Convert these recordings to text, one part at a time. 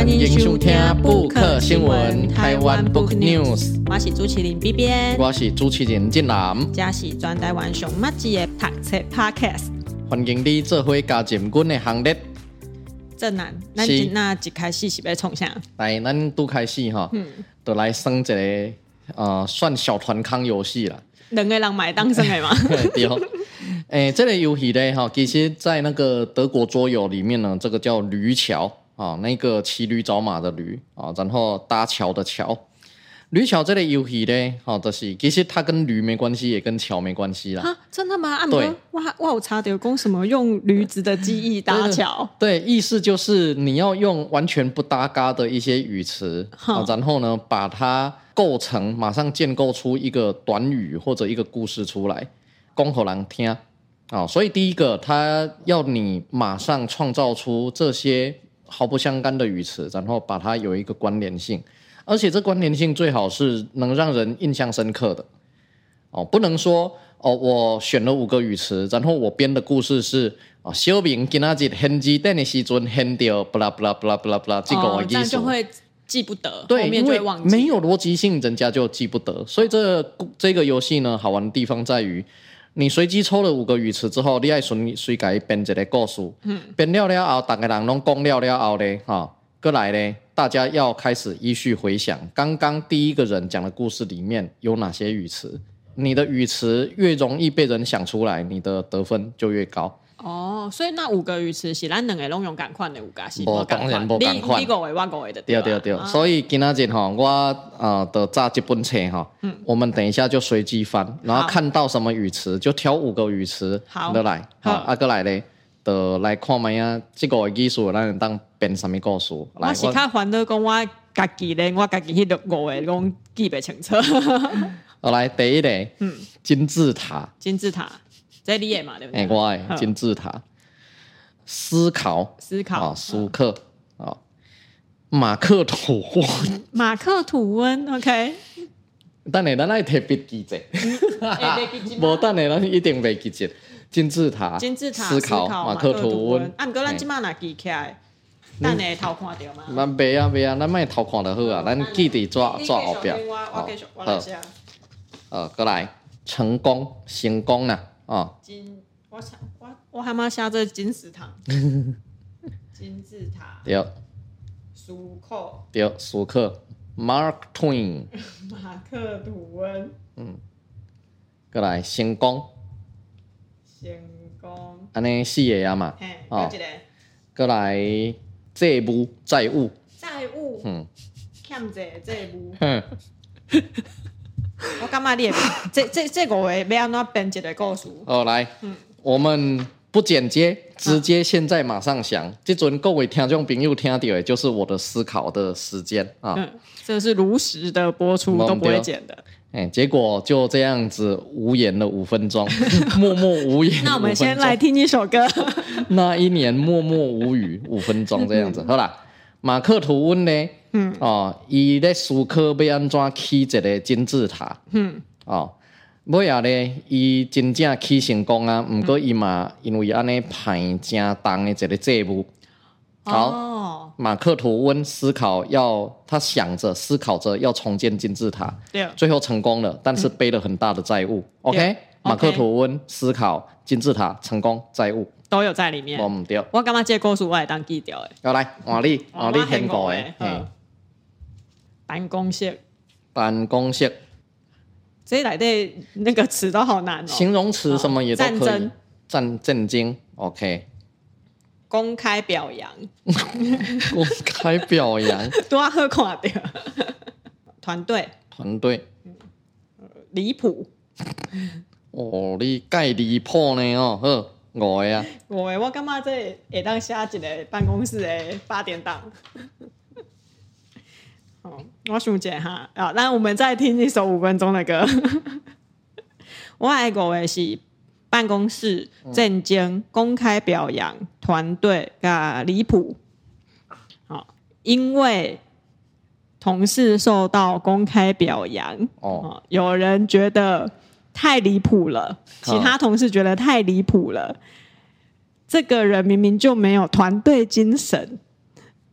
欢迎收听 Book 新闻台湾 Book News。我是主持人 B B，，我是主持人进南，这是专台湾上麦子的读册 Podcast。欢迎你做回加入阮的行列。正南，咱今那一开始是要创啥？来，咱拄开始哈，嗯，就来算一个呃，算小团康游戏啦。两个人买当算的吗？对。诶，这个游戏呢，哈，其实，在那个德国桌游里面呢，这个叫驴桥啊，那个骑驴找马的驴啊，然后搭桥的桥。驴桥这类游戏呢，好，就是其实它跟驴没关系，也跟桥没关系啦。啊，真的吗？啊对，哇哇，我查到讲什么用驴子的记忆搭桥？对，意思就是你要用完全不搭嘎的一些语词，好，然后呢，把它构成，马上建构出一个短语或者一个故事出来，讲给人听。啊，所以第一个，他要你马上创造出这些毫不相干的语词，然后把它有一个关联性。而且这关联性最好是能让人印象深刻的哦，不能说哦，我选了五个语词，然后我编的故事是啊，小明今仔日献鸡蛋的时阵献掉，不啦不啦不啦不啦不啦，这个我记住，就会记不得，对，因为没有逻辑性，人家就记不得。所以这这个游戏呢，好玩的地方在于，你随机抽了五个语词之后，你爱随随改编一个故事，嗯，编了了后，大家人拢讲了了后咧，哈，过来咧。大家要开始依序回想，刚刚第一个人讲的故事里面有哪些语词？你的语词越容易被人想出来，你的得分就越高。哦，所以那五个鱼池是咱两个拢用同款的五个是？我当然不同款。你你五个我五个的对对对。所以今仔日哈，我呃的扎这本册哈，嗯，我们等一下就随机翻，然后看到什么鱼池就挑五个鱼池好的来，好阿哥来嘞。的来看嘛呀，这个技术让人当编什么故事？我是较烦恼讲我家己咧，我家己迄个五个拢记不清楚。好来，第一个，嗯，金字塔。金字塔，这你的嘛对不对？哎，我的金字塔。思考，思考。舒克，啊，马克吐温。马克吐温，OK。等下，咱来提笔记者。无等下，咱一定袂记者。金字塔，金字塔，思考，马克吐温。啊，毋过咱即满若记起来，等下偷看到吗？咱袂啊袂啊，咱莫偷看就好啊，咱记伫纸纸后壁。我继续，我来写。呃，过来，成功，成功啦，啊。金，我想，我我还嘛写做金石堂。金字塔。对。舒克。对，舒克，Mark Twain。马克吐温。嗯。过来，成功。成功，安尼四个呀嘛，哦，过来债务，债务，债务，嗯，欠债债务，嗯，我感觉你这这这个话要安怎编一个故事？哦，来，嗯，我们不剪接，直接现在马上想，这阵各位听众朋友听到的，就是我的思考的时间啊，嗯，这是如实的播出，都不会剪的。哎，结果就这样子无言了五分钟，默默无言。那我们先来听一首歌。那一年默默无语五分钟这样子，好啦。马克吐温呢？嗯，哦，伊咧思考要安怎起一个金字塔。嗯，哦，尾仔咧，伊真正起成功啊，毋过伊嘛因为安尼排正重的一个债务。好。哦马克吐温思考要，他想着思考着要重建金字塔，对，最后成功了，但是背了很大的债务。嗯、OK，马克吐温思考金字塔成功债务都有在里面。我唔对，我干嘛借故事我来当记掉诶？要来，换你，换你听过诶。嗯，办公室，办公室，这里的那个词都好难哦。形容词什么也都可以。战争，战震惊。OK。公开表扬，公开表扬，多好看的。团队，团队，离谱。哦，你介离谱呢？哦，呵，五个啊。五个，我感觉这会当写一个办公室的八点档。好，我想一下啊，那我们再听一首五分钟的歌。我爱国的是。办公室震惊，公开表扬团队啊，离谱。好，因为同事受到公开表扬，哦，有人觉得太离谱了，其他同事觉得太离谱了。这个人明明就没有团队精神，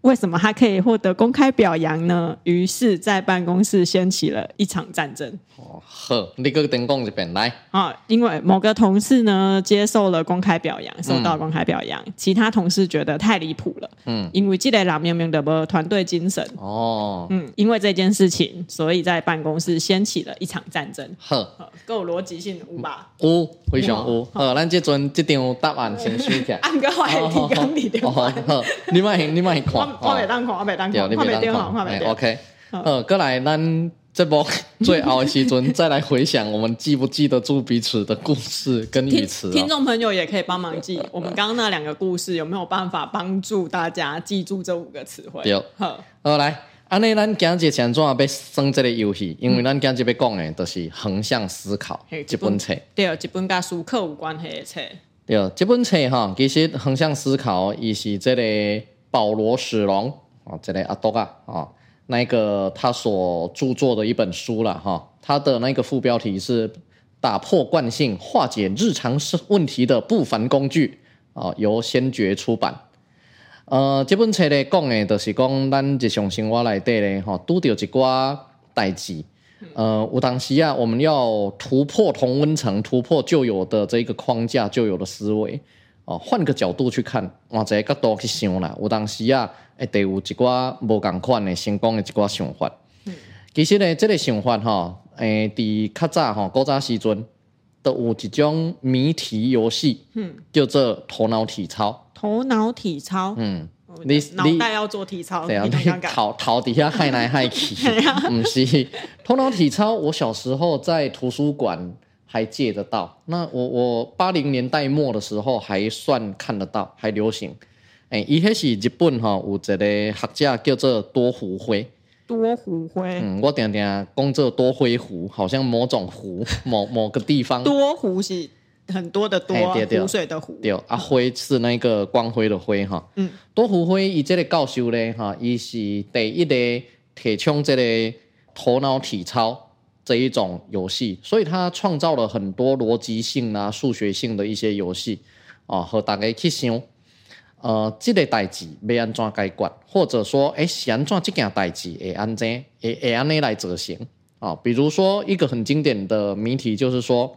为什么他可以获得公开表扬呢？于是，在办公室掀起了一场战争。哦，好，你个等讲一遍来。啊，因为某个同事呢接受了公开表扬，受到公开表扬，嗯、其他同事觉得太离谱了。嗯，因为这个人明明的没团队精神。哦，嗯，因为这件事情，所以在办公室掀起了一场战争。好，够逻辑性有吧？有，非常有。好，咱这阵这张答案先输起来。按个话题讲你的。好，你卖你卖看。我未当看，我未当看，我未当看。OK，呃，过来咱。这波最后的时阵，再来回想，我们记不记得住彼此的故事跟语词？听众朋友也可以帮忙记，我们刚刚那两个故事有没有办法帮助大家记住这五个词汇？对，好，好来，安尼咱今日前怎啊要算这个游戏？因为咱今日要讲的都是横向思考这本册。对，这本跟思考有关系的册。对，这本册哈，其实横向思考，伊是这个保罗史隆啊，这类阿多啊啊。那个他所著作的一本书了哈，他的那个副标题是“打破惯性，化解日常问题的不凡工具”啊，由先觉出版。呃，这本册咧讲的，就是讲咱日常生活内底咧，哈，拄着一寡代志。呃，有当时啊，我们要突破同温层，突破旧有的这个框架，旧有的思维。哦，换个角度去看，换一个角度去想啦。有当时啊，会得有一寡无共款的成功的一寡想法。嗯、其实呢，这个想法哈，诶、欸，伫较早哈，古早时阵都有一种谜题游戏，嗯，叫做头脑体操。头脑体操，嗯，你脑袋要做体操，对啊，你头头底下害来害去，不是头脑体操。我小时候在图书馆。还借得到？那我我八零年代末的时候还算看得到，还流行。哎、欸，伊迄是日本哈，有一个学者叫做多湖辉。多湖灰。嗯，我定定讲做多灰湖，好像某种湖，某某个地方。多湖是很多的多，欸、对对湖水的湖。对，啊辉是那个光辉的辉哈。嗯。多湖灰伊这个教授咧哈，伊是第一个提倡这个头脑体操。这一种游戏，所以他创造了很多逻辑性啊、数学性的一些游戏啊，和大家去想，呃，这个代志要安怎解决，或者说，哎，是安怎这件代志会安怎会会安尼来执行啊？比如说一个很经典的谜题，就是说，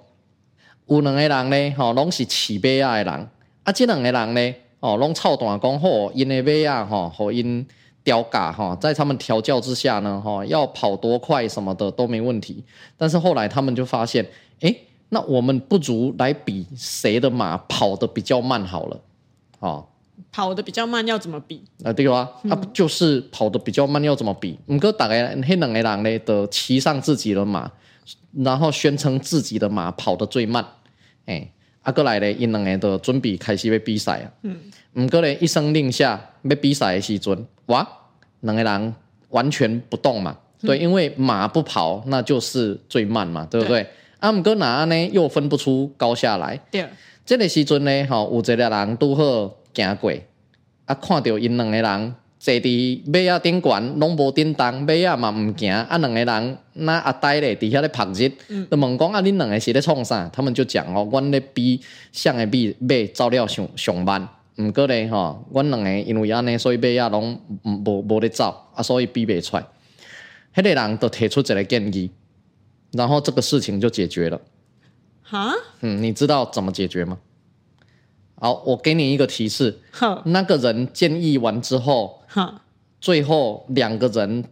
有两个人呢，吼，拢是饲马仔的人，啊，这两个人呢，哦，拢操蛋讲好，因的马仔吼，和因。吊嘎哈，在他们调教之下呢，哈，要跑多快什么的都没问题。但是后来他们就发现，哎，那我们不如来比谁的马跑得比较慢好了，啊，跑得比较慢要怎么比？啊，对啊，嗯、啊，就是跑得比较慢要怎么比？唔过大概那两个人呢，都骑上自己的马，然后宣称自己的马跑得最慢，哎，啊，过来咧，因两个都准备开始要比赛啊，嗯，唔过咧，一声令下要比赛的时阵。哇，两个人完全不动嘛？对，因为马不跑，那就是最慢嘛，对不对？啊，毋过哪呢？又分不出高下来。对，这个时阵呢，吼，有一个人拄好行过，啊，看到因两个人坐伫马仔顶悬，拢无叮当，马仔嘛毋行，啊，两个人那阿呆咧，伫遐咧拍日，就问讲啊，恁两个是咧创啥？他们就讲哦，阮咧比，向的比马走了上上慢。毋过咧，吼，阮两个因为安尼，所以马仔拢无无咧走，啊，所以比袂出来。迄个人就提出一个建议，然后这个事情就解决了。哈？嗯，你知道怎么解决吗？好，我给你一个提示。好，那个人建议完之后，好，最后两个人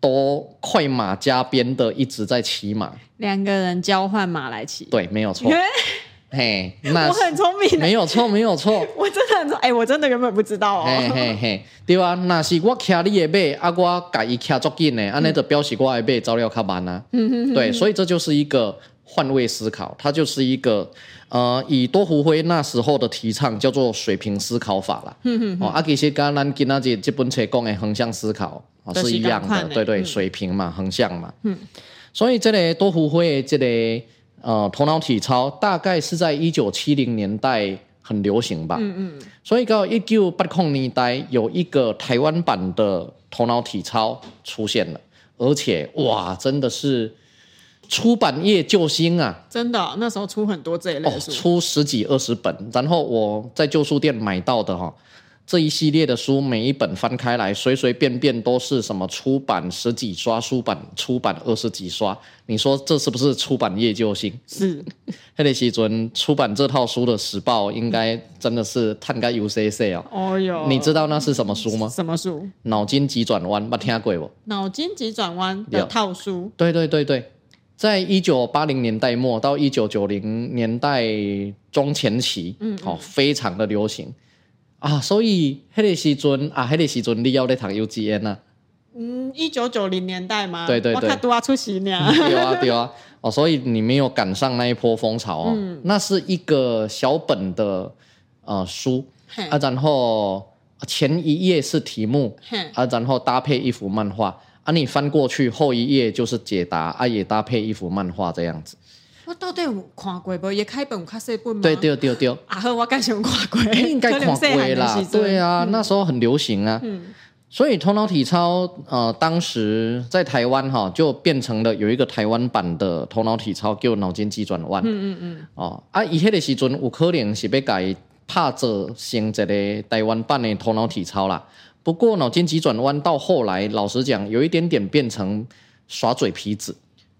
都快马加鞭的一直在骑马。两个人交换马来骑。对，没有错。嘿，那我很聪明，没有错，没有错，我真的很聪，哎、欸，我真的原本不知道哦。嘿嘿嘿，对啊，那是我骑你的马，啊，我改伊骑足紧呢，安尼就表示我的马走了较慢啊。嗯哼，对，所以这就是一个换位思考，它就是一个呃，以多胡辉那时候的提倡叫做水平思考法啦。嗯嗯，哦，啊，其实跟咱今仔日这本册讲的横向思考啊是一样的，对对，水平嘛，横向嘛。嗯，所以这个多胡辉的这个。呃，头脑体操大概是在一九七零年代很流行吧。嗯嗯。所以到一九八零年代有一个台湾版的头脑体操出现了，而且哇，真的是出版业救星啊！真的，那时候出很多这一类书，哦，出十几二十本。然后我在旧书店买到的哈，这一系列的书，每一本翻开来，随随便便都是什么出版十几刷，书版出版二十几刷。你说这是不是出版业救星？是。黑雷西尊出版这套书的时报，应该真的是探个 UCC 哦。哦哟。你知道那是什么书吗？什么书？脑筋急转弯，没听过不？脑筋急转弯的套书。对对对对，在一九八零年代末到一九九零年代中前期，嗯，嗯，哦，非常的流行。啊，所以迄个时阵啊，迄个时阵你要在读 U G N 呐？嗯，一九九零年代嘛，对对对，我都要出席呢。对啊对啊，哦，所以你没有赶上那一波风潮哦。嗯、那是一个小本的呃书。啊，然后前一页是题目啊，然后搭配一幅漫画啊，你翻过去后一页就是解答啊，也搭配一幅漫画这样子。我到底有看过不？也开本有较细本吗？对对对对。啊呵，我该想看过。应该看过啦。对啊，嗯、那时候很流行啊。嗯。所以头脑体操，呃，当时在台湾哈，就变成了有一个台湾版的头脑体操，叫脑筋急转弯。嗯嗯嗯。哦，啊，以前的时阵有可能是被改拍做成一个台湾版的头脑体操啦。不过脑筋急转弯到后来，老实讲，有一点点变成耍嘴皮子。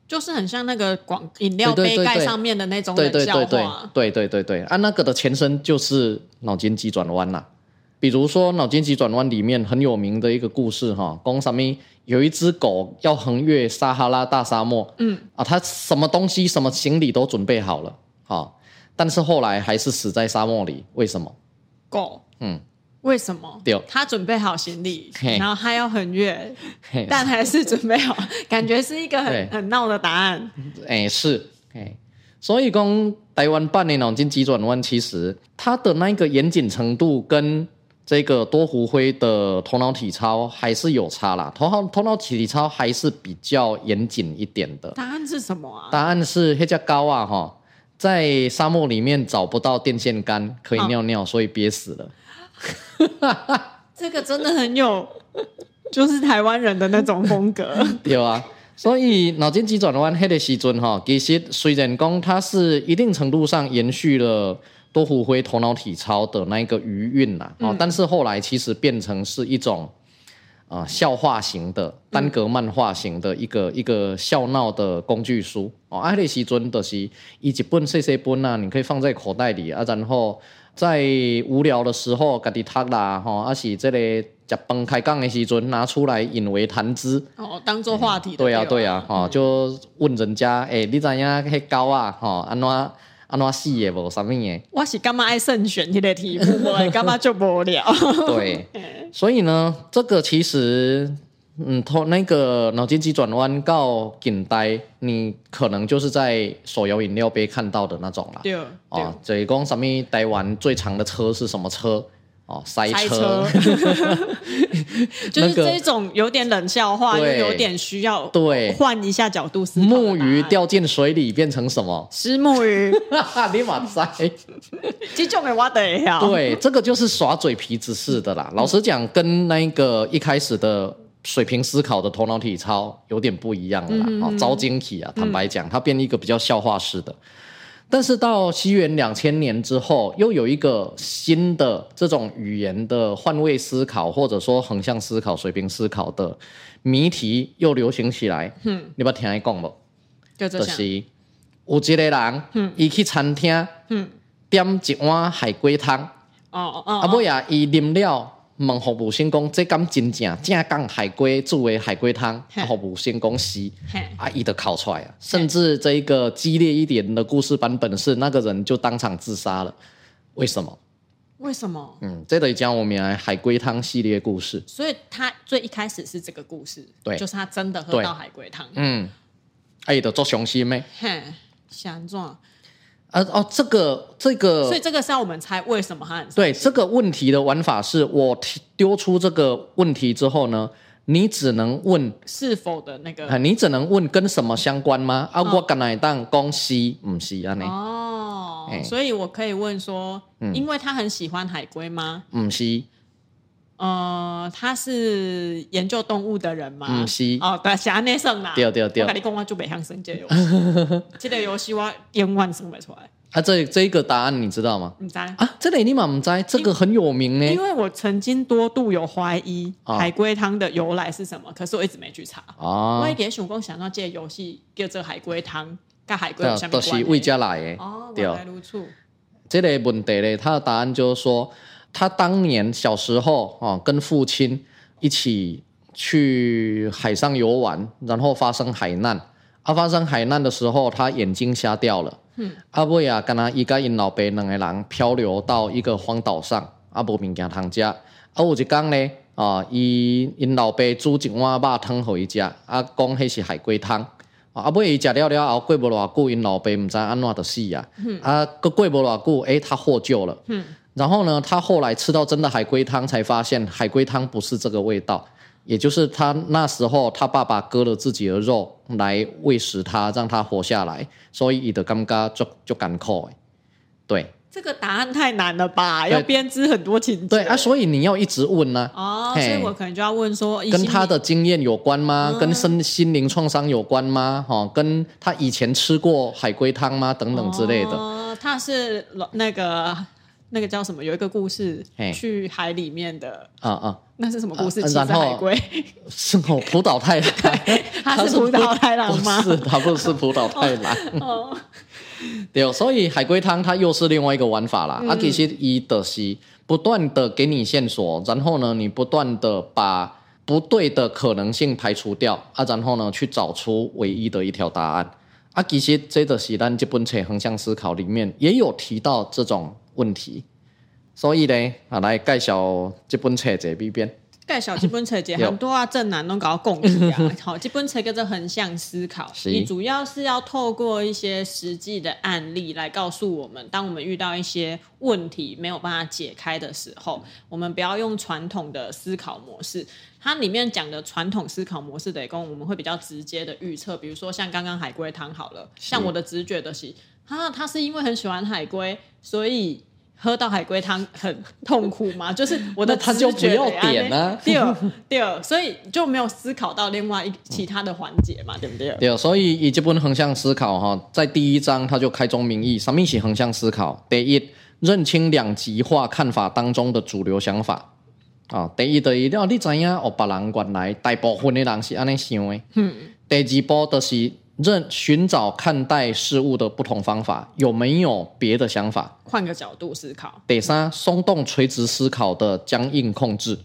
就是很像那个广饮料杯盖上面的那种冷笑话，对对对对，对对对对，啊，那个的前身就是脑筋急转弯啦。比如说脑筋急转弯里面很有名的一个故事哈，讲什么有一只狗要横越撒哈拉大沙漠，嗯啊，它什么东西什么行李都准备好了，好，但是后来还是死在沙漠里，为什么？狗，嗯。为什么？对他准备好行李，然后他要横越，嘿但还是准备好，感觉是一个很对很闹的答案。哎，是，哎，所以讲台湾版的脑筋急转弯，其实它的那个严谨程度跟这个多胡辉的头脑体操还是有差啦。头脑头脑体操还是比较严谨一点的。答案是什么啊？答案是黑加高啊哈，在沙漠里面找不到电线杆可以尿尿，哦、所以憋死了。这个真的很有，就是台湾人的那种风格。对啊，所以脑筋急转弯黑的时阵哈，其实虽然讲它是一定程度上延续了多胡辉头脑体操的那个余韵呐，哦，但是后来其实变成是一种啊、呃、笑话型的单格漫画型的一个、嗯、一个笑闹的工具书哦。黑的时阵的是一几本细细本啊，你可以放在口袋里啊，然后。在无聊的时候，家己读啦，吼，还是这个食饭开讲的时阵拿出来引为谈资，哦，当做话题。对啊，对啊，吼、嗯，就问人家，诶、欸，你知影迄狗啊，吼，安怎安怎死的无？啥物的？我是干嘛爱慎选迄个题目？我干嘛就无聊？对，所以呢，这个其实。嗯，头那个脑筋急转弯到近代，你可能就是在手摇饮料杯看到的那种啦。对，对哦，这一共什么？台湾最长的车是什么车？哦，塞车。塞车就是这种有点冷笑话，又有点需要对换一下角度思考。木鱼掉进水里变成什么？石木鱼。你马塞。这种的我得要。对，这个就是耍嘴皮子似的啦。老实讲，跟那个一开始的。水平思考的头脑体操有点不一样了啦，啊、嗯，招惊体啊！坦白讲，它变一个比较笑话式的。嗯、但是到西元两千年之后，又有一个新的这种语言的换位思考，或者说横向思考、水平思考的谜题又流行起来。嗯，你不要听他讲不？就这是有一个人，嗯，伊去餐厅，嗯，点一碗海龟汤。哦哦，啊，尾啊，伊啉了。问服务生讲，这敢真正正港海龟作为海龟汤，服务生讲是，啊，伊就考出来啊。甚至这一个激烈一点的故事版本是，那个人就当场自杀了。为什么？为什么？嗯，这得讲我们来海龟汤系列故事。所以他最一开始是这个故事，对，就是他真的喝到海龟汤。嗯，啊，伊，的做雄心咩？嘿，想做。啊哦，这个这个，所以这个是要我们猜为什么他很对这个问题的玩法是，我丢出这个问题之后呢，你只能问是否的那个，你只能问跟什么相关吗？啊，我敢来当公司不是啊？哦，所以我可以问说，因为他很喜欢海龟吗？不是，呃，他是研究动物的人吗？嗯，是。哦，对，是安内生啦。对对对。我跟你讲，我就北向生这个游戏，这个游戏我永远生不出来。啊，这这一个答案你知道吗？唔知啊，这里你嘛唔知，这个很有名呢。因为我曾经多度有怀疑海龟汤的由来是什么，可是我一直没去查。哦。我一点想讲，想到这个游戏叫做海龟汤，跟海龟有什么关系？都是魏家来的。哦，原来如此。这个问题呢，他的答案就是说，他当年小时候啊，跟父亲一起去海上游玩，然后发生海难。啊，发生海难的时候，他眼睛瞎掉了。嗯。阿尾啊，跟他一个因老爸两个人漂流到一个荒岛上，啊，无物件通食。啊，有一天呢，啊，伊因老爸煮一碗肉汤互伊食，啊，讲迄是海龟汤。啊，尾伊食了了后，过无偌久，因老爸毋知安怎的死啊。嗯。啊，过过无偌久，诶，他获救了。嗯。然后呢，他后来吃到真的海龟汤，才发现海龟汤不是这个味道。也就是他那时候，他爸爸割了自己的肉来喂食他，让他活下来，所以伊的尴尬就就艰苦。对，这个答案太难了吧？要编织很多情节。对啊，所以你要一直问呢、啊。哦，所以我可能就要问说，跟他的经验有关吗？嗯、跟身心灵创伤有关吗？哈，跟他以前吃过海龟汤吗？等等之类的。哦，他是那个。那个叫什么？有一个故事，去海里面的啊啊，那是什么故事？骑着海龟，是哦，浦岛太郎，他是浦岛太郎吗？不是，他不是浦岛太郎。哦，对，所以海龟汤它又是另外一个玩法啦。啊，其实伊的是不断的给你线索，然后呢，你不断的把不对的可能性排除掉啊，然后呢，去找出唯一的一条答案。啊，其实这个是咱这本册横向思考里面也有提到这种。问题，所以呢，啊，来介绍这本册这边边。介绍这本册这 很多啊，正南都搞共识啊。好，这本册叫做横向思考，你主要是要透过一些实际的案例来告诉我们，当我们遇到一些问题没有办法解开的时候，我们不要用传统的思考模式。它里面讲的传统思考模式得，跟我们会比较直接的预测，比如说像刚刚海龟汤好了，像我的直觉的是。他他是因为很喜欢海龟，所以喝到海龟汤很痛苦吗？就是我的他就不要点啊。第二，第二，所以就没有思考到另外一其他的环节嘛，对不对？对，所以以这本横向思考哈，在第一章他就开宗明义，什么是横向思考？第一，认清两极化看法当中的主流想法啊。第一，第一，你知影哦，别人原来大部分的人是安尼想的。嗯。第二步就是。认寻找看待事物的不同方法，有没有别的想法？换个角度思考。第三，松动垂直思考的僵硬控制。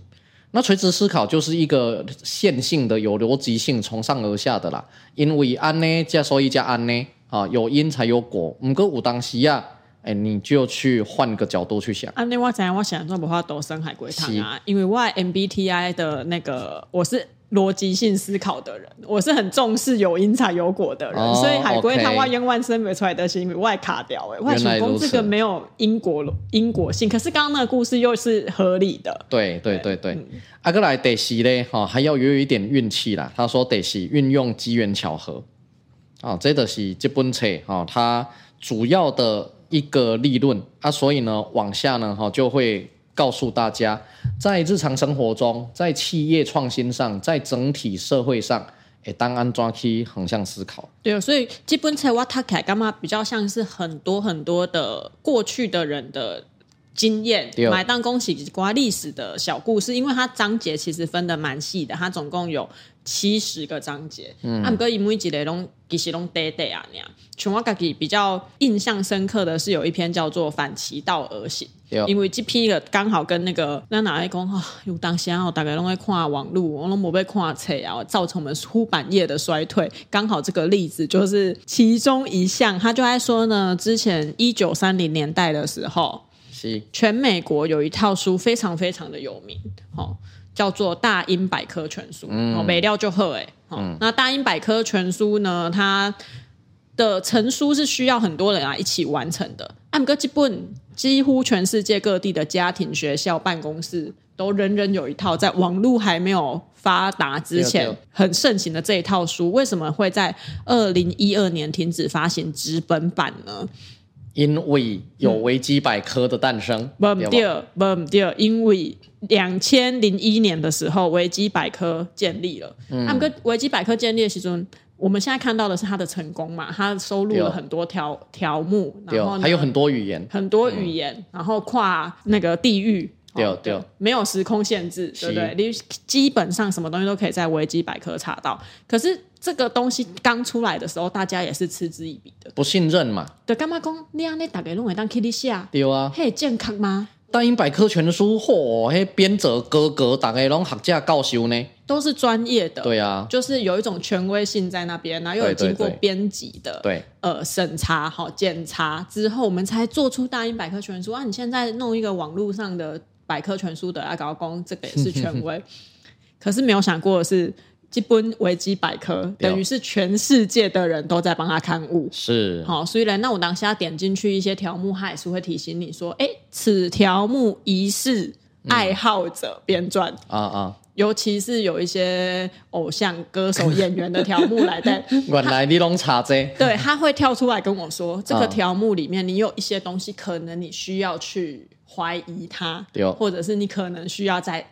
那垂直思考就是一个线性的、有逻辑性、从上而下的啦。因为安呢加所以加安呢啊，有因才有果。唔过有当时呀，哎，你就去换个角度去想。安呢我怎样？我想做不话都生海龟汤啊，因为我 MBTI 的那个我是。逻辑性思考的人，我是很重视有因才有果的人，哦、所以海龟汤万冤万生没出来的是因为我卡掉哎，外成功这个没有因果因果性，可是刚刚那个故事又是合理的。对对对对，阿哥来得西嘞哈，还要有一点运气啦。他说得西运用机缘巧合啊，这个是这本册哈，它主要的一个理论啊，所以呢往下呢哈就会。告诉大家，在日常生活中，在企业创新上，在整体社会上，诶，当安抓去横向思考。对，所以基本册我读起来干嘛比较像是很多很多的过去的人的经验，买当恭喜瓜历史的小故事，因为它章节其实分的蛮细的，它总共有七十个章节。嗯，啊，不过因为一个拢其实拢短短啊，那样。像我自己比较印象深刻的是有一篇叫做《反其道而行》。因为这批个刚好跟那个那哪来讲哈，有当时啊，大概拢在看网络，我拢没被看册啊，造成我们出版业的衰退。刚好这个例子就是其中一项，他就在说呢，之前一九三零年代的时候，是全美国有一套书非常非常的有名，哦，叫做《大英百科全书》，哦，没料就喝哎，哦，那《大英百科全书》呢，它的成书是需要很多人啊一起完成的，按个基本。几乎全世界各地的家庭、学校、办公室都人人有一套，在网络还没有发达之前很盛行的这一套书，为什么会在二零一二年停止发行纸本版呢？因为有维基百科的诞生，不、嗯、对，不对，因为两千零一年的时候，维基百科建立了。那、嗯、么，维基百科建立的时候，我们现在看到的是它的成功嘛？它收录了很多条条目，然后还有很多语言，很多语言，嗯、然后跨那个地域。对哦，对哦，没有时空限制，对不对？你基本上什么东西都可以在维基百科查到。可是这个东西刚出来的时候，大家也是嗤之以鼻的，不信任嘛？对，干嘛讲你让你大家拢会当去你下？对啊，嘿，健康吗？大英百科全书，嚯，嘿，编者哥哥大家拢学家教授呢，都是专业的。对啊，就是有一种权威性在那边，然后又有经过编辑的，对，呃，审查好检查之后，我们才做出大英百科全书啊！你现在弄一个网络上的。百科全书的阿高公，这个也是权威，可是没有想过的是，基本维基百科等于是全世界的人都在帮他刊物，是。好，所以呢，那我当下点进去一些条目，它也是会提醒你说，哎，此条目疑似爱好者编撰。啊啊，尤其是有一些偶像歌手、演员的条目来的，原来你拢查这，对，他会跳出来跟我说，这个条目里面你有一些东西，可能你需要去。怀疑他，或者是你可能需要再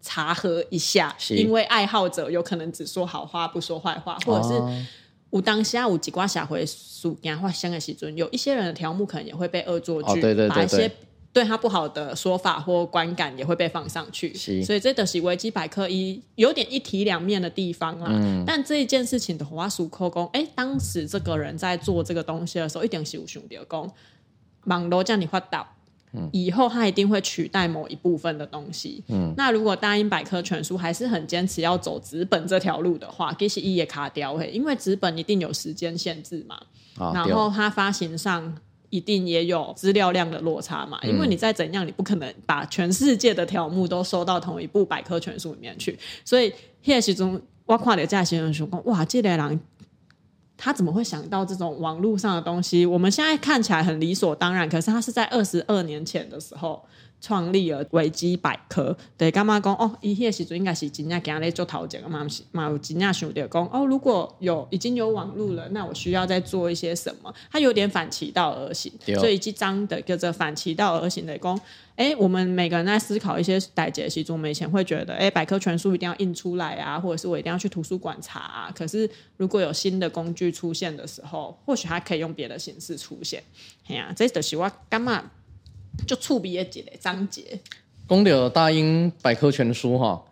查核一下，因为爱好者有可能只说好话不说坏话，或者是我当下有几挂下回书讲话香的时阵，有一些人的条目可能也会被恶作剧，对对对，把一些对。他不好的说法或观感也会被放上去，所以这都是维基百科一有点一体两面的地方啦。嗯、但这一件事情的话，属扣工，哎，当时这个人在做这个东西的时候，一定是有想到讲，网络叫你发到。以后它一定会取代某一部分的东西。嗯，那如果大英百科全书还是很坚持要走纸本这条路的话，其实一也卡掉嘿，因为纸本一定有时间限制嘛。啊，然后它发行上一定也有资料量的落差嘛。嗯，因为你再怎样，你不可能把全世界的条目都收到同一部百科全书里面去。所以现实中，我看了这些人说，哇，这个人。他怎么会想到这种网络上的东西？我们现在看起来很理所当然，可是他是在二十二年前的时候创立了维基百科。对，干嘛讲哦？伊迄个时阵应该是真正给他来做讨论嘛？嘛有真正想着讲哦，如果有已经有网络了，那我需要再做一些什么？他有点反其道而行，所以即张的叫做反其道而行的讲。哎，我们每个人在思考一些代志的时候，我们以前会觉得，哎，百科全书一定要印出来啊，或者是我一定要去图书馆查啊。可是，如果有新的工具出现的时候，或许它可以用别的形式出现。哎呀，这就是我干嘛就触笔一个章节。讲到大英百科全书哈，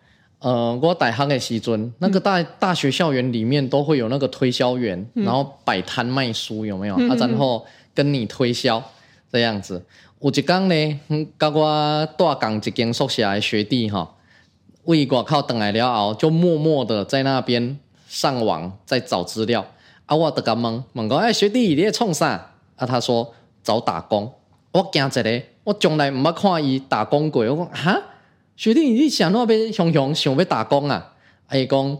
呃，我大学的时阵，那个大大学校园里面都会有那个推销员，嗯、然后摆摊卖书，有没有？嗯、啊，然后跟你推销这样子。有一天呢，跟我大共一间宿舍的学弟哈，为外口等来了后，就默默的在那边上网在找资料。啊，我就甲问问讲，哎，学弟你在创啥？啊，他说找打工。我惊一个，我从来毋捌看伊打工过。我讲哈，学弟你想那边熊熊想要打工啊？伊讲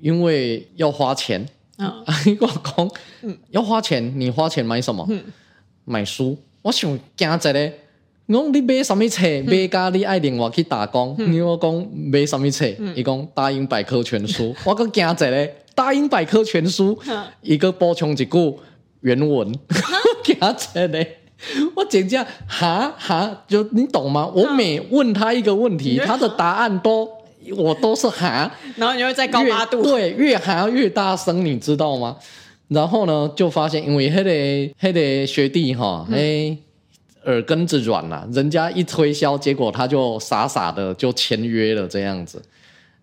因为要花钱。啊、哦，伊讲要花钱，你花钱买什么？嗯、买书。我想惊一个，我讲你买什么册？买家你爱另外去打工。你我讲买什么册？伊讲大英百科全书。我讲惊一个，大英百科全书，一个 补充一句原文。惊一 个，我简直哈哈，就你懂吗？我每问他一个问题，他的答案都我都是哈，然后你会再高八度，对，越哈越大声，你知道吗？然后呢，就发现因为那个那个学弟哈，哎、嗯，耳根子软了，人家一推销，结果他就傻傻的就签约了这样子。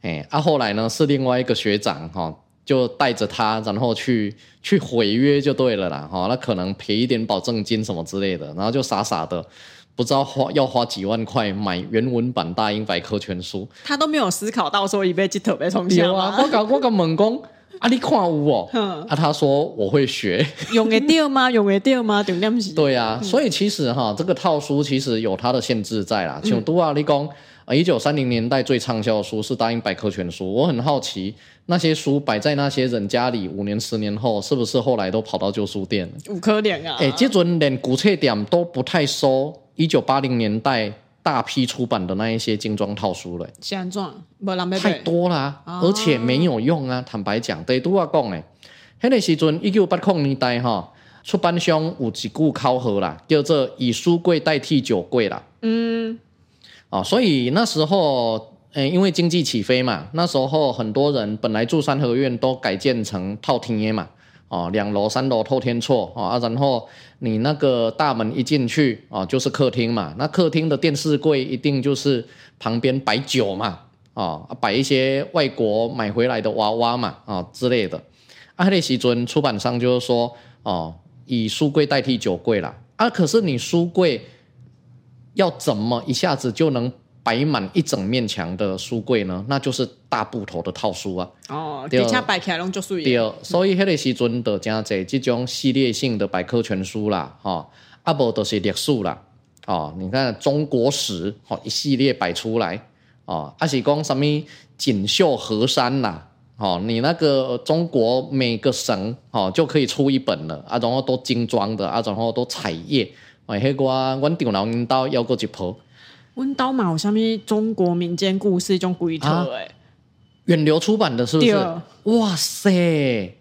哎，啊，后来呢是另外一个学长哈，就带着他，然后去去毁约就对了啦，哈，那可能赔一点保证金什么之类的，然后就傻傻的不知道花要花几万块买原文版大英百科全书，他都没有思考到说一辈子特别重要啊，我搞我搞猛攻。啊，你看有哦，嗯、啊，他说我会学，用得掉吗？用得掉吗？对啊，嗯、所以其实哈，这个套书其实有它的限制在啦。像都啊，你讲啊，一九三零年代最畅销的书是《大英百科全书》，我很好奇那些书摆在那些人家里，五年、十年后，是不是后来都跑到旧书店了？有可能啊，哎，这阵连古册店都不太收一九八零年代。大批出版的那一些精装套书了，精装太多了，啊，而且没有用啊！坦白讲，对都要讲诶，那个时阵一九八零年代哈，出版商有一句口号啦，叫做以书柜代替酒柜啦。嗯，哦，所以那时候，诶，因为经济起飞嘛，那时候很多人本来住三合院都改建成透天嘛，哦，两楼、三楼透天厝啊，然后你那个大门一进去啊，就是客厅嘛，那客厅的电视柜一定就是旁边摆酒嘛，啊，摆一些外国买回来的娃娃嘛，啊之类的。啊，那时阵出版商就是说，哦。以书柜代替酒柜啦，啊！可是你书柜要怎么一下子就能摆满一整面墙的书柜呢？那就是大部头的套书啊。哦，而且摆起来拢就水。对，所以迄个时阵的真侪这种系列性的百科全书啦，哈、哦，啊无都是历史啦，哦，你看中国史，哦，一系列摆出来，哦，啊是讲什么锦绣河山啦。哦，你那个中国每个省哦就可以出一本了啊，然后都精装的啊，然后都彩页。哎，迄个阮电脑领导要过一铺。阮导嘛有啥物中国民间故事种鬼特诶？远流出版的是不是？哇塞！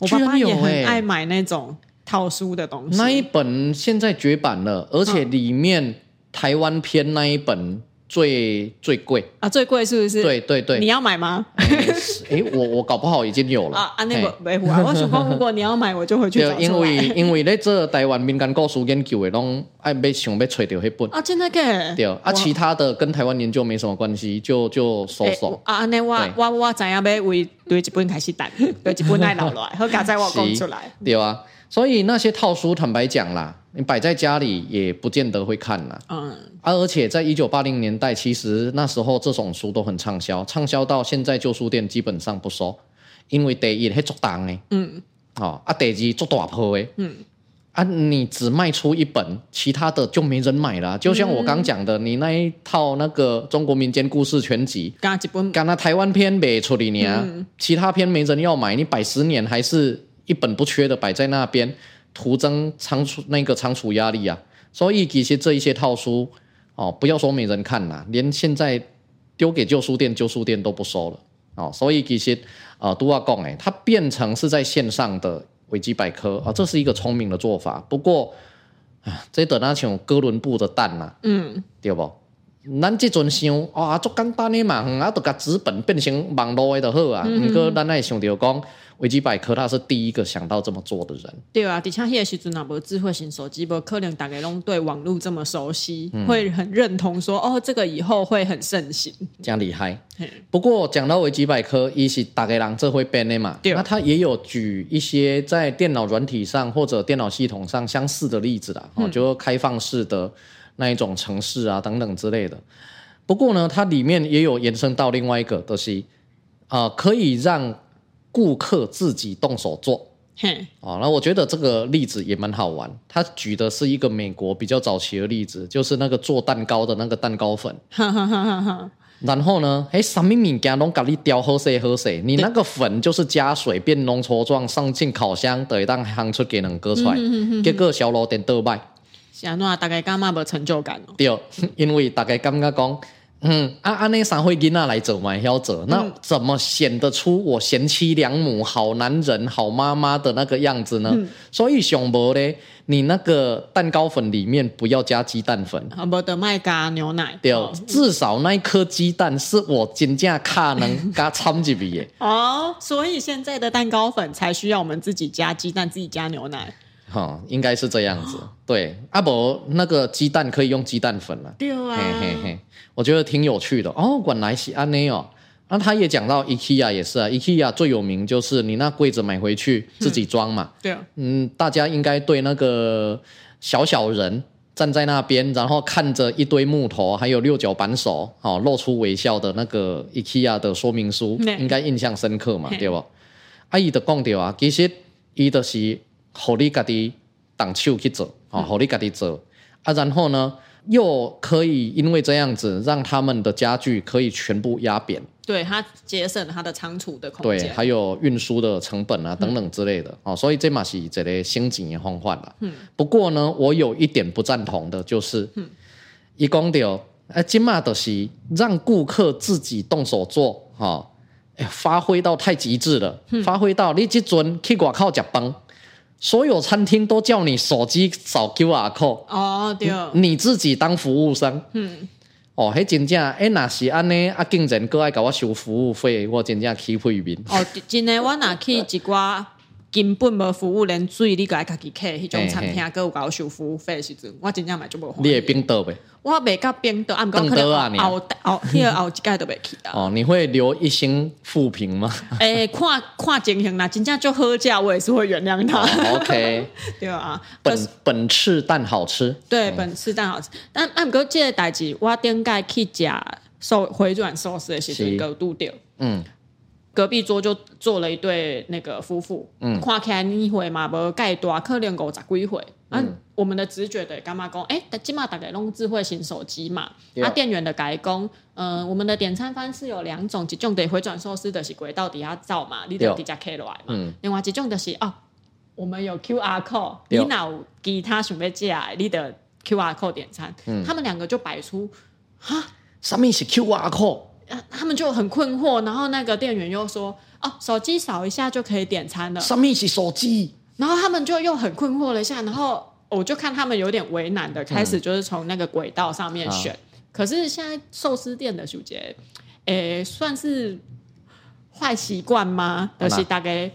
我爸爸也很爱买那种套书的东西。那一本现在绝版了，而且里面台湾篇那一本。最最贵啊！最贵是不是？对对对，你要买吗？哎、欸，我我搞不好已经有了啊啊！那个没啊，我想说如果你要买，我就会去 找。因为因为咧这台湾民间故事研究的拢爱要想要揣到迄本啊，真的假？对啊，其他的跟台湾研究没什么关系，就就收手、欸、啊。那我我我知影要为对一本开始等，对一本爱留来，好加在我讲出来。对啊，所以那些套书，坦白讲啦。你摆在家里也不见得会看呐。嗯。啊，而且在一九八零年代，其实那时候这种书都很畅销，畅销到现在旧书店基本上不收，因为第一是做重的。嗯。哦，啊，第二做大铺的。嗯。啊，你只卖出一本，其他的就没人买了。就像我刚讲的，你那一套那个中国民间故事全集，刚一本，刚那台湾篇没出的呢，其他篇没人要买，你摆十年还是一本不缺的摆在那边。徒增仓储那个仓储压力啊，所以其实这一些套书哦，不要说没人看啦，连现在丢给旧书店，旧书店都不收了哦。所以其实啊，都要讲诶，它变成是在线上的维基百科啊、哦，这是一个聪明的做法。不过啊，这等那像哥伦布的蛋呐、啊，嗯，对不？咱这阵想啊，做简单的嘛，啊，都甲纸本变成网络的就好啊。不过咱爱想到讲。维基百科，他是第一个想到这么做的人。对啊，底下那个时阵啊，无智慧型手机，不可能大家拢对网络这么熟悉，嗯、会很认同说，哦，这个以后会很盛行，这样厉害。不过讲到维基百科，伊是大家人这会变的嘛？对。那他也有举一些在电脑软体上或者电脑系统上相似的例子啦，哦、嗯，就开放式的那一种城市啊等等之类的。不过呢，它里面也有延伸到另外一个，都、就是啊、呃，可以让。顾客自己动手做，嘿，哦，那我觉得这个例子也蛮好玩。他举的是一个美国比较早期的例子，就是那个做蛋糕的那个蛋糕粉。然后呢，哎，什么物件拢给你雕好势好势，你那个粉就是加水变浓稠状，上进烤箱，等一当烘出给人割出来，结果小炉点倒卖。是啊，那大概干嘛没成就感哦？对，因为大概感觉讲。嗯，啊啊，那三岁囡仔来做嘛，要做，那怎么显得出我贤妻良母、好男人、好妈妈的那个样子呢？嗯、所以想无咧，你那个蛋糕粉里面不要加鸡蛋粉，啊，无得卖加牛奶，对，哦、至少那一颗鸡蛋是我真正卡能 加掺进去的。哦，所以现在的蛋糕粉才需要我们自己加鸡蛋，自己加牛奶。哈、哦，应该是这样子。对，阿、啊、伯那个鸡蛋可以用鸡蛋粉了。对啊，嘿嘿嘿，我觉得挺有趣的哦。管来是安内哦。那他也讲到 IKEA 也是啊，IKEA 最有名就是你那柜子买回去自己装嘛。对啊。嗯，大家应该对那个小小人站在那边，然后看着一堆木头，还有六角扳手，哦，露出微笑的那个 IKEA 的说明书，应该印象深刻嘛，对不？阿姨的讲掉啊，其实伊的是。好你家己动手去做，啊，好你家己做啊，然后呢，又可以因为这样子，让他们的家具可以全部压扁，对，它节省他的仓储的空间，对，还有运输的成本啊等等之类的，哦、所以这嘛是一个先进的方法了。嗯，不过呢，我有一点不赞同的，就是，嗯，一讲到，哎，今嘛的是让顾客自己动手做，哈，哎，发挥到太极致了，发挥到你这阵去外口吃饭。所有餐厅都叫你手机扫 QR code。哦，对。你自己当服务生。嗯。哦，迄真正，哎，若是安尼，啊，竟然阁爱甲我收服务费，我真正气肺面。哦，真诶，我若去一寡。根本无服务，连水你个爱家己开，迄种餐厅阁有甲我收服务费的时阵，我真正买就无。你会冰岛呗？我袂到冰岛，啊，毋过可能后后迄个后一届都袂去啊。哦，你会留一星负评吗？诶、欸，看看情形啦，真正就好价，我也是会原谅他。哦、OK，对啊，本本次蛋好吃。对，本次蛋好吃。但啊，毋过即个代志，我顶届去食寿回转寿司的时阵，有拄着。嗯。隔壁桌就坐了一对那个夫妇，嗯，看起来年岁嘛无盖大，可能五十几岁。嗯、啊，我们的直觉的干嘛讲？哎、欸，起码大概弄智慧型手机嘛。啊，店员的改工，嗯、呃，我们的点餐方式有两种，一种得回转寿司的是轨道底下照嘛，你得直接 K 落来嘛。嗯，另外一种就是哦，我们有 QR code，你有其他准备进来，你的 QR code 点餐。嗯，他们两个就摆出哈，什么是 QR code？他们就很困惑，然后那个店员又说：“哦，手机扫一下就可以点餐了。”什么是手机？然后他们就又很困惑了一下，然后我就看他们有点为难的，开始就是从那个轨道上面选。嗯、可是现在寿司店的小姐，诶，算是坏习惯吗？嗯、就是大概。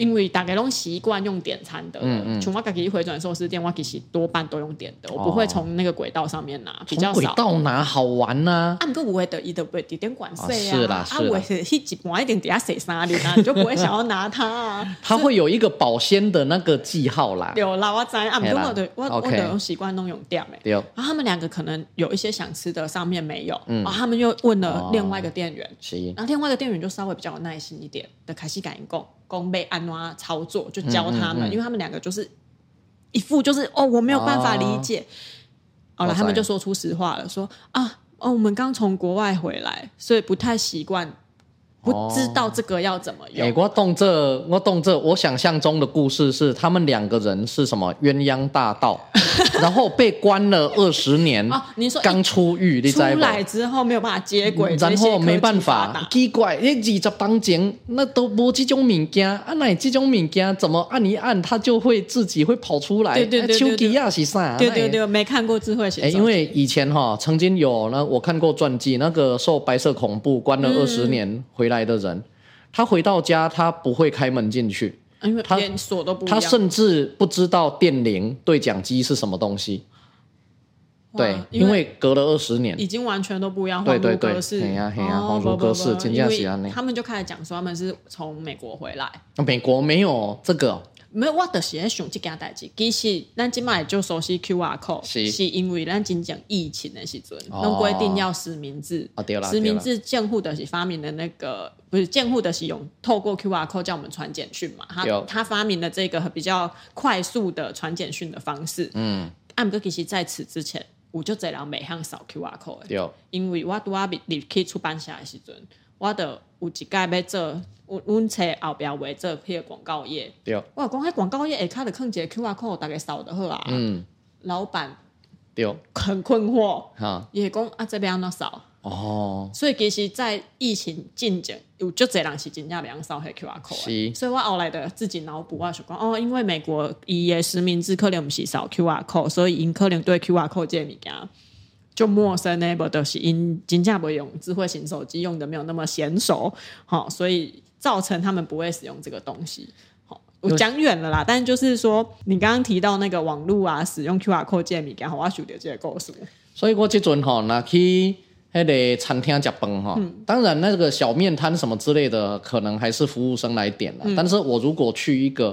因为大家都习惯用点餐的，嗯嗯，像我自己回转寿司店，我其实多半都用点的，我不会从那个轨道上面拿，比较少。轨道拿好玩呢？啊，不过不会得意的，不会点点管税啊。是啦，是啦。啊，我是一直晚一点点下谁沙里啊，你就不会想要拿它啊。它会有一个保鲜的那个记号啦。有啦，我知啊，不过我的我我的用习惯弄用掉没。对。然后他们两个可能有一些想吃的上面没有，嗯，然后他们又问了另外一个店员，是。然后另外一个店员就稍微比较有耐心一点的，开始感应供。公被安怎操作，就教他们，嗯嗯嗯，因为他们两个就是一副就是哦，我没有办法理解。好了，他们就说出实话了，说啊，哦，我们刚从国外回来，所以不太习惯。不知道这个要怎么用。哎、哦欸，我懂这，我懂这。我想象中的故事是，他们两个人是什么鸳鸯大盗，然后被关了二十年。哦，你说刚出狱，你出来之后没有办法接轨，然后没办法。奇怪，那二十当前那都无这种物件，啊，那这种物件怎么按一按，它就会自己会跑出来？对对对，对，手机也是啥？对对对，没看过智慧型。哎，因为以前哈曾经有那我看过传记，那个受白色恐怖关了二十年、嗯、回。来的人，他回到家，他不会开门进去，因为连锁都不，他甚至不知道电铃对讲机是什么东西。对，因为隔了二十年，已经完全都不一样，对对对，是。对呀，对呀，恍如隔世，真的是这样。他们就开始讲说，他们是从美国回来。美国没有这个。没有，我就是在想这件代志。其实咱今麦就熟悉 QR code，是，是因为咱真讲疫情的时阵，拢规定要实名制。哦，对了，实名制建户的是发明的那个，不是建户的是用透过 QR code 叫我们传简讯嘛？他他发明了这个比较快速的传简讯的方式。嗯，按不过其实在此之前，我就这样每项扫 QR code。有，因为我拄啊入去出版社的时阵，我的有一届要做。阮阮车后壁画做迄个广告页，对，我讲迄广告页下骹着囥一个 QR code，大概扫就好啊。嗯，老板对，很困惑，哈，伊会讲啊，这边安怎扫？哦，所以其实，在疫情进前，有足侪人是真正袂晓扫迄 QR code，是，所以我后来的自己脑补，我想讲哦，因为美国伊诶实名制可能毋是扫 QR code，所以因可能对 QR code 这个物件就陌生呢，无都是因金价不用智慧型手机用的没有那么娴熟，好，所以。造成他们不会使用这个东西。好，我讲远了啦，但就是说，你刚刚提到那个网络啊，使用 QR code 解密，刚好我要晓得这个故事。所以我这阵哈，那去那个餐厅吃饭哈，当然那个小面摊什么之类的，可能还是服务生来点了。嗯、但是我如果去一个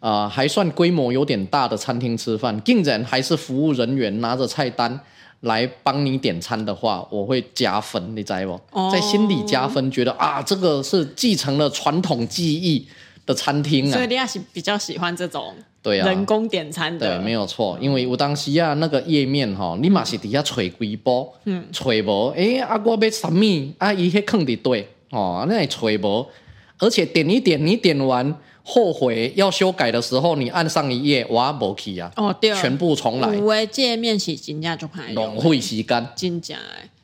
啊、呃、还算规模有点大的餐厅吃饭，竟然还是服务人员拿着菜单。来帮你点餐的话，我会加分，你知不？哦、在心里加分，觉得啊，这个是继承了传统技艺的餐厅啊。所以你也是比较喜欢这种对啊人工点餐的。对，没有错，因为有当时啊那个页面哈，你嘛是底下吹几波，嗯，吹无，哎，啊我要什么啊，伊迄坑的对，哦，那吹无，而且点一点，你点完。后悔要修改的时候，你按上一页，哇，无去啊！哦，对，全部重来。五维界面是真正就还浪费时间，真正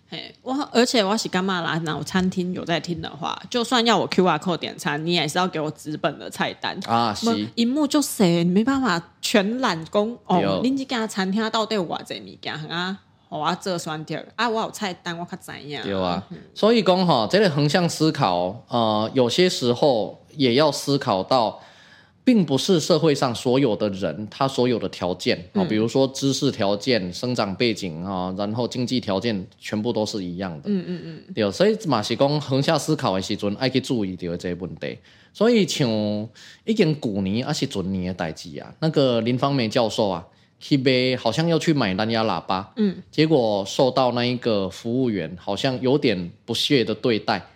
嘿，我而且我是干嘛啦？那我餐厅有在听的话，就算要我 QR code 点餐，你也是要给我纸本的菜单啊。是，荧幕就谁，你没办法全览工哦。你这家餐厅到底有偌济物件啊？我要做选择啊，我有菜单，我较知影。对啊，嗯、所以讲哈，这个横向思考，呃，有些时候也要思考到。并不是社会上所有的人，他所有的条件啊，比如说知识条件、生长背景啊，然后经济条件，全部都是一样的。嗯嗯嗯。对，所以马是讲横向思考的时阵，爱去注意到这个问题。所以像已经旧年还是前年的代志啊，那个林芳梅教授啊，去买好像要去买蓝牙喇叭，嗯，结果受到那一个服务员好像有点不屑的对待。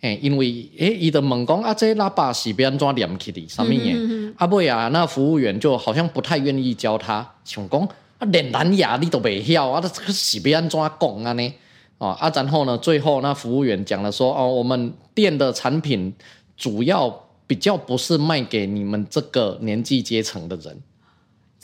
哎，因为诶，伊的问讲啊，这喇叭是要安怎连起的，什么嘢？阿妹啊，那服务员就好像不太愿意教他，想讲啊，连蓝牙你都未晓啊，这个是要安怎讲啊呢？哦，啊，然后呢，最后那服务员讲了说，哦，我们店的产品主要比较不是卖给你们这个年纪阶层的人。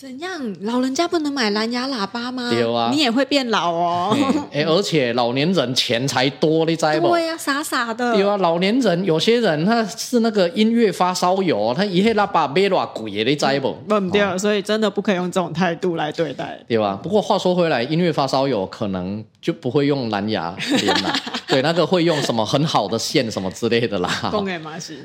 怎样？老人家不能买蓝牙喇叭吗？对啊，你也会变老哦。哎，而且老年人钱才多，你知不？对呀、啊，傻傻的。对啊，老年人有些人他是那个音乐发烧友，他一黑喇叭买偌贵的，你知不？不对、哦，所以真的不可以用这种态度来对待，对吧？不过话说回来，音乐发烧友可能就不会用蓝牙连了，对，那个会用什么很好的线什么之类的啦。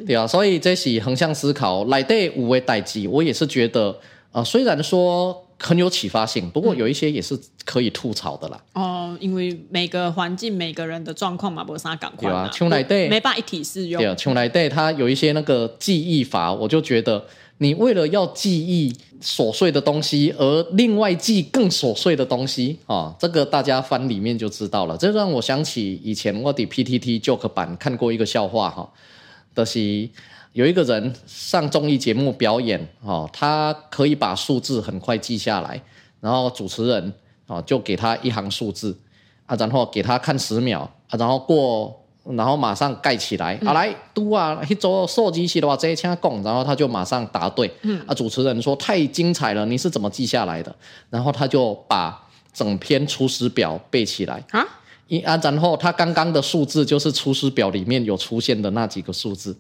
对啊，所以这是横向思考来对五位代际，我也是觉得。啊、呃，虽然说很有启发性，不过有一些也是可以吐槽的啦。嗯、哦，因为每个环境、每个人的状况嘛，不啥感觉啊。像来对，没办法一体适用。对来对，它有一些那个记忆法，我就觉得你为了要记忆琐碎的东西，而另外记更琐碎的东西啊、哦，这个大家翻里面就知道了。这让我想起以前我的 PTT Joke 版看过一个笑话哈，的、就是。有一个人上综艺节目表演，哦，他可以把数字很快记下来，然后主持人哦就给他一行数字啊，然后给他看十秒啊，然后过，然后马上盖起来，嗯、啊来读啊，去做数字是的话，这一枪讲，然后他就马上答对，嗯，啊，主持人说太精彩了，你是怎么记下来的？然后他就把整篇《出师表》背起来。啊，一啊，然后他刚刚的数字就是《出师表》里面有出现的那几个数字。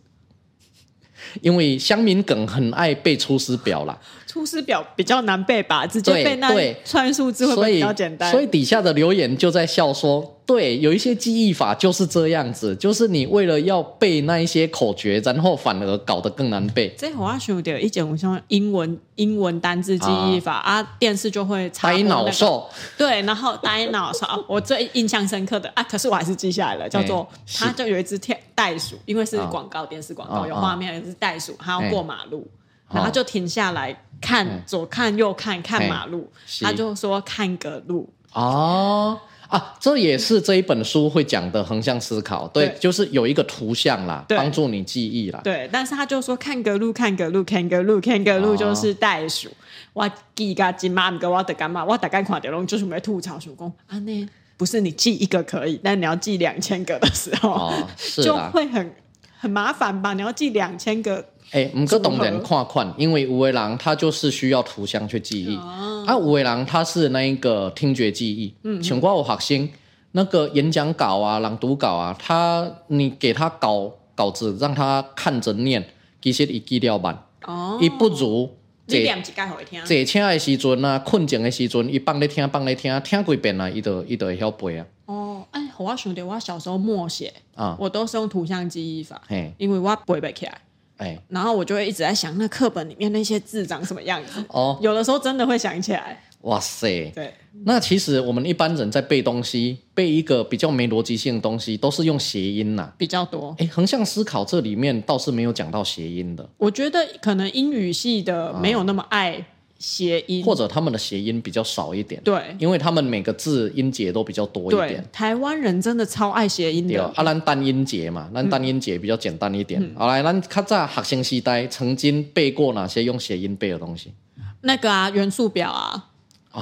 因为乡民梗很爱背出师表啦，出师表比较难背吧，直接背那串数字会不会比较简单？所以，所以底下的留言就在笑说。对，有一些记忆法就是这样子，就是你为了要背那一些口诀，然后反而搞得更难背。这我想到一点，我像英文英文单字记忆法啊，啊，电视就会猜、那个。呆脑兽。对，然后呆脑兽，我最印象深刻的啊，可是我还是记下来了，叫做它就有一只袋鼠，因为是广告、啊、电视广告有画面，有一只袋鼠，它要过马路，然后就停下来看左看右看看马路，他就说看个路哦。啊，这也是这一本书会讲的横向思考，对，对就是有一个图像啦，帮助你记忆啦。对，但是他就说看个路，看个路，看个路，看个路就是袋鼠。我记个金妈个我得干嘛？我大概看到龙就是没吐槽说公啊，那不是你记一个可以，但你要记两千个的时候，哦、就会很很麻烦吧？你要记两千个。哎，唔过懂人看款，因为有的人他就是需要图像去记忆，哦、啊，有的人他是那一个听觉记忆。嗯，像我有学生那个演讲稿啊、朗读稿啊，他你给他稿稿子让他看着念，其实伊记了慢。哦，伊不如一次好听。坐车的时阵啊，困静的时阵，伊放咧听，放咧听，听几遍啊，伊就伊就会晓背啊。哦，哎，我想到我小时候默写啊，我都是用图像记忆法，嘿，因为我背不起来。哎，然后我就会一直在想，那课本里面那些字长什么样子？哦，有的时候真的会想起来。哇塞，对。那其实我们一般人在背东西，背一个比较没逻辑性的东西，都是用谐音呐，比较多。哎，横向思考这里面倒是没有讲到谐音的。我觉得可能英语系的没有那么爱。谐音或者他们的谐音比较少一点，对，因为他们每个字音节都比较多一点。台湾人真的超爱谐音的。啊，咱单音节嘛，那单音节比较简单一点。嗯、好来，咱看在学生时代曾经背过哪些用谐音背的东西？那个啊，元素表啊，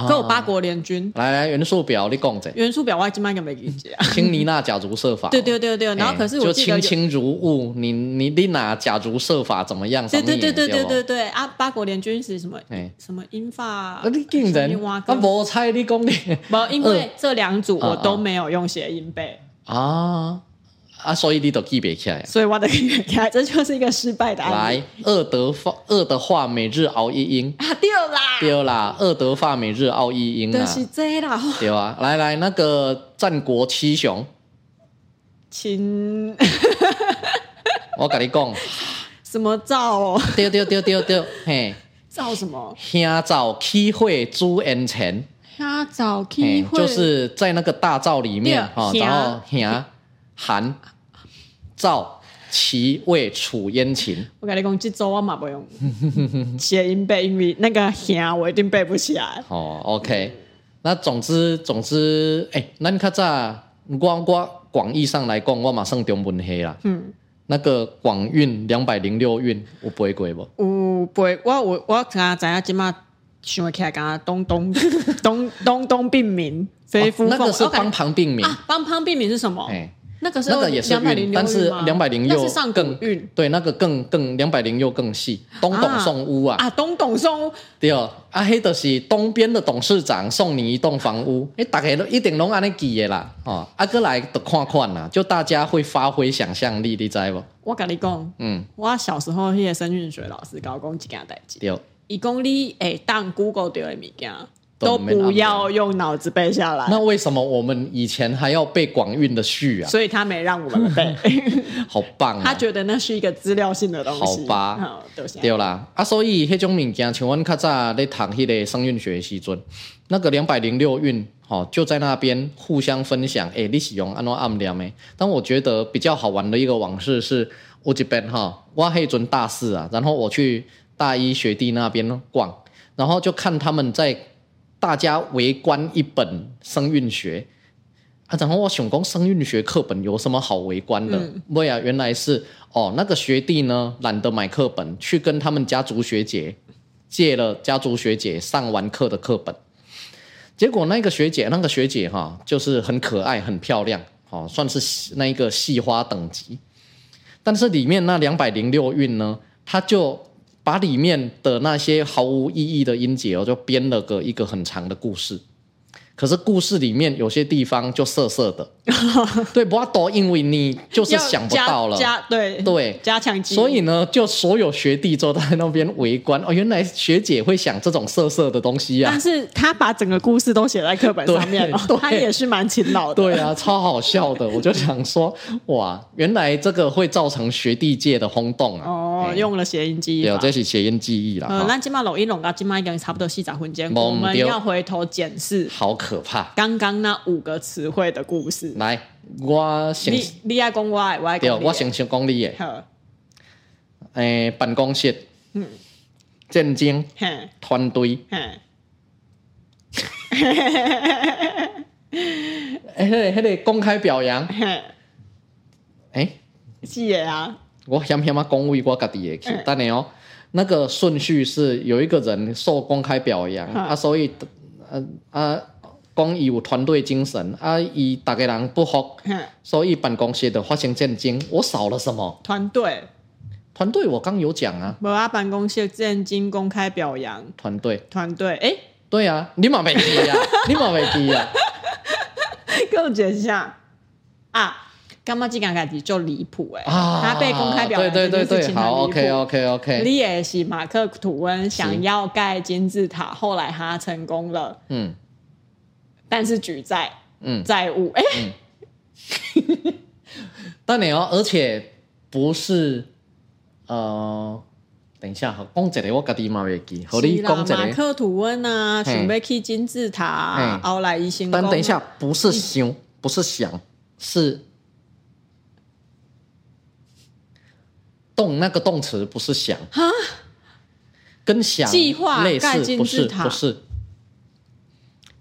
还有八国联军。来来，元素表你讲者。元素表我今麦个没记啊。青尼娜假如设法。对对对对，然后可是我记得就清清如雾，你你你娜假如设法怎么样？对对对对对对对啊！八国联军是什么？什么英法？你竟然啊！我猜你讲的。不，因为 这两组我都没有用谐音背啊。啊，所以你都记不起来，所以我都记不起来，这就是一个失败的案例。来，二德发，二德化每日熬一英啊，对啦，对啦，二德化每日熬一英啊，是这啦，对啊，来来，那个战国七雄，秦，我跟你讲，什么赵哦？对对对对对，嘿，赵什么？兄赵起火朱恩臣，兄赵起会，就是在那个大赵里面哈，然后兄韩。赵齐魏楚燕秦，我跟你讲，这周我嘛不用谐音背，因为那个声我一定背不起来。哦，OK，那总之总之，哎、欸，那你看在我我广义上来讲，我马上中文黑啦。嗯，那个广运两百零六运，有背过不？有背，我我我刚才今嘛想起来，刚刚东东东东东病名，非夫、哦、那个是帮旁病名，啊、旁病名是什么？欸那个是那个也是运，但是两百零六更运，对，那个更更两百零六更细。东董送屋啊，啊，东董送屋，对哦，啊，黑的是东边的董事长送你一栋房屋，哎，大家都一定拢安尼记的啦，哦，啊，哥来的看看啦，就大家会发挥想象力，你知不？我跟你讲，嗯，我小时候迄个声韵学老师教我几件代志，对，伊讲你诶，当 Google 掉的物件。都不要用脑子背下来。那为什么我们以前还要背广运的序啊？所以他没让我们背。好棒啊！他觉得那是一个资料性的东西。好吧，好对啦。啊，所以那种物件，像我较早在读迄个声韵学的时阵，那个两百零六运，哦，就在那边互相分享。哎，你是用安怎暗念的？但我觉得比较好玩的一个往事是，我这边哈，我迄阵大四啊，然后我去大一学弟那边逛，然后就看他们在。大家围观一本声韵学啊，然后我想讲声韵学课本有什么好围观的？对、嗯、啊，原来是哦，那个学弟呢懒得买课本，去跟他们家族学姐借了家族学姐上完课的课本。结果那个学姐，那个学姐哈，就是很可爱、很漂亮，哦，算是那一个系花等级。但是里面那两百零六韵呢，他就。把里面的那些毫无意义的音节哦，就编了个一个很长的故事。可是故事里面有些地方就涩涩的，对，不要多，因为你就是想不到了，加，加对对，加强记忆。所以呢，就所有学弟坐在那边围观哦，原来学姐会想这种涩涩的东西啊。但是他把整个故事都写在课本上面了，他也是蛮勤劳的。对啊，超好笑的，我就想说，哇，原来这个会造成学弟界的轰动啊。哦，用了谐音记忆，对这是谐音记忆啦。呃，那今麦录音录到今麦已经差不多四十分钟，我们要回头检视。好。可怕！刚刚那五个词汇的故事，来，我先，你你爱讲我爱，我爱讲我先先讲你的。好，诶，办公室，嗯，战争，团队，诶，迄个公开表扬，诶，是的啊，我嫌嫌啊，恭维我家己的去，等下哦，那个顺序是有一个人受公开表扬啊，所以，呃啊。讲伊有团队精神啊，伊大家人不服，所以办公室的发生战争。我少了什么？团队，团队，我刚有讲啊。无啊，办公室战争公开表扬。团队，团队，哎，对啊，你嘛没记啊，你嘛没记啊。给我解释一下啊，干嘛这件代志就离谱哎？他被公开表扬，对对对对，好，OK OK OK。你也是马克吐温想要盖金字塔，后来他成功了，嗯。但是举债，嗯，债务，哎、嗯，但你哦，而且不是，呃，等一下，哈，讲这个我家己嘛会记，和你讲这个，马克吐温啊，想要去金字塔，后来一心，但等一下，不是想，不是想，是动那个动词，不是想，哈，跟想计划类似，不是，不是。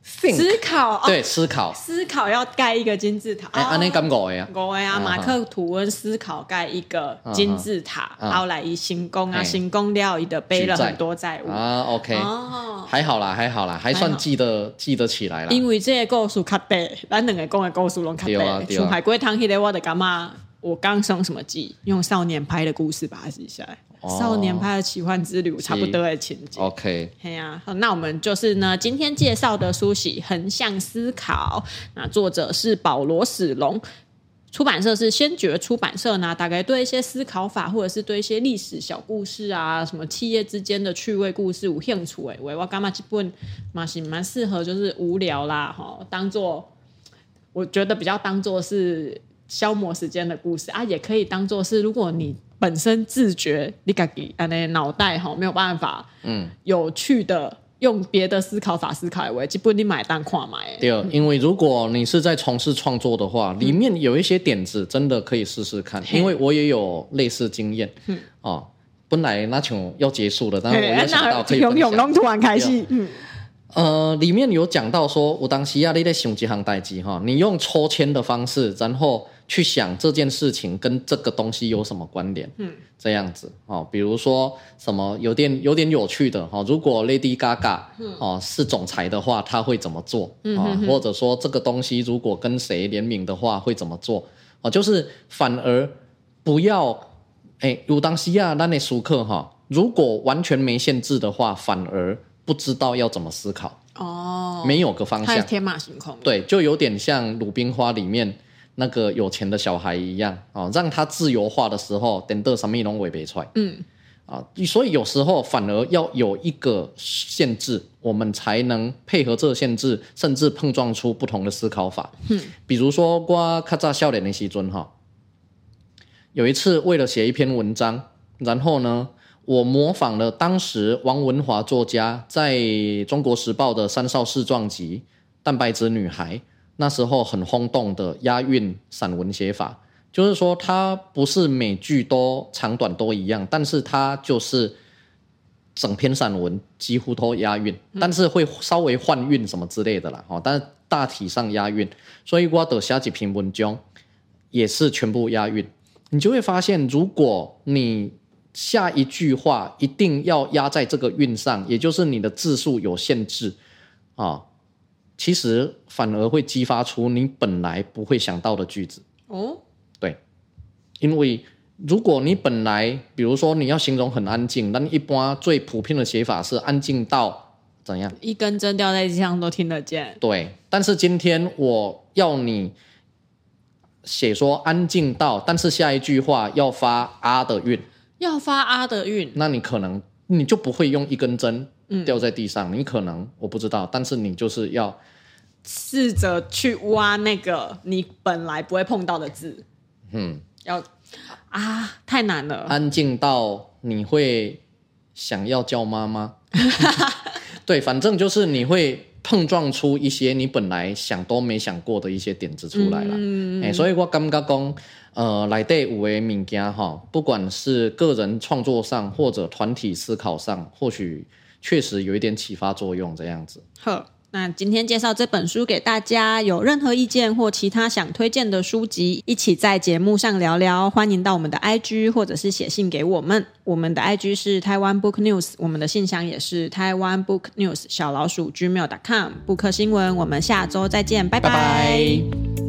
思考，对，思考，思考要盖一个金字塔。哎，安尼咁五个呀？五个啊，马克吐温思考盖一个金字塔，后来一行宫啊，行宫料理的背了很多债务啊。OK，还好啦，还好啦，还算记得记得起来啦。因为这个故事较短，咱两个讲的故事拢较短。像海龟汤迄个，我的干嘛？我刚升什么级？用少年拍的故事把它记下来。少年派的奇幻之旅，差不多的情节。OK，嘿呀，那我们就是呢，今天介绍的书系《横向思考》，那作者是保罗史龙，出版社是先觉出版社呢。大概对一些思考法，或者是对一些历史小故事啊，什么企业之间的趣味故事有兴趣诶，我干嘛这本嘛是蛮适合，就是无聊啦哈，当做我觉得比较当做是消磨时间的故事啊，也可以当做是如果你。本身自觉你自己啊，那脑袋哈没有办法，嗯，有趣的用别的思考法思考，为基本你买单看买。对，因为如果你是在从事创作的话，里面有一些点子真的可以试试看，因为我也有类似经验。嗯，哦，本来那场要结束了，但是我又想到可以分享。永永突然开心。嗯，呃，里面有讲到说，我当时啊，你在想几行代志哈，你用抽签的方式，然后。去想这件事情跟这个东西有什么关联？嗯，这样子哦，比如说什么有点有点有趣的哈，如果 Lady Gaga 哦是总裁的话，他会怎么做？嗯哼哼，或者说这个东西如果跟谁联名的话会怎么做？哦，就是反而不要哎，有当西亚那那熟客哈，如果完全没限制的话，反而不知道要怎么思考哦，没有个方向，天马行空，对，就有点像鲁冰花里面。那个有钱的小孩一样啊、哦，让他自由化的时候，等到什么东西也别出来。嗯，啊，所以有时候反而要有一个限制，我们才能配合这个限制，甚至碰撞出不同的思考法。嗯，比如说我卡扎笑脸的时阵哈，有一次为了写一篇文章，然后呢，我模仿了当时王文华作家在中国时报的三少四壮集《蛋白质女孩》。那时候很轰动的押韵散文写法，就是说它不是每句都长短都一样，但是它就是整篇散文几乎都押韵，但是会稍微换韵什么之类的啦，哈，但是大体上押韵。所以我的下几篇文章也是全部押韵，你就会发现，如果你下一句话一定要压在这个韵上，也就是你的字数有限制啊。其实反而会激发出你本来不会想到的句子哦。对，因为如果你本来，比如说你要形容很安静，那一般最普遍的写法是安静到怎样？一根针掉在地上都听得见。对，但是今天我要你写说安静到，但是下一句话要发啊的韵，要发啊的韵，那你可能你就不会用一根针。掉在地上，你可能我不知道，但是你就是要试着去挖那个你本来不会碰到的字。嗯，要啊，太难了。安静到你会想要叫妈妈。对，反正就是你会碰撞出一些你本来想都没想过的一些点子出来了。嗯，欸，所以我感觉讲，呃，来对五位物件哈，不管是个人创作上或者团体思考上，或许。确实有一点启发作用，这样子。好，那今天介绍这本书给大家，有任何意见或其他想推荐的书籍，一起在节目上聊聊。欢迎到我们的 IG 或者是写信给我们。我们的 IG 是台湾 Book News，我们的信箱也是台湾 Book News 小老鼠 gmail.com。布克新闻，我们下周再见，拜拜。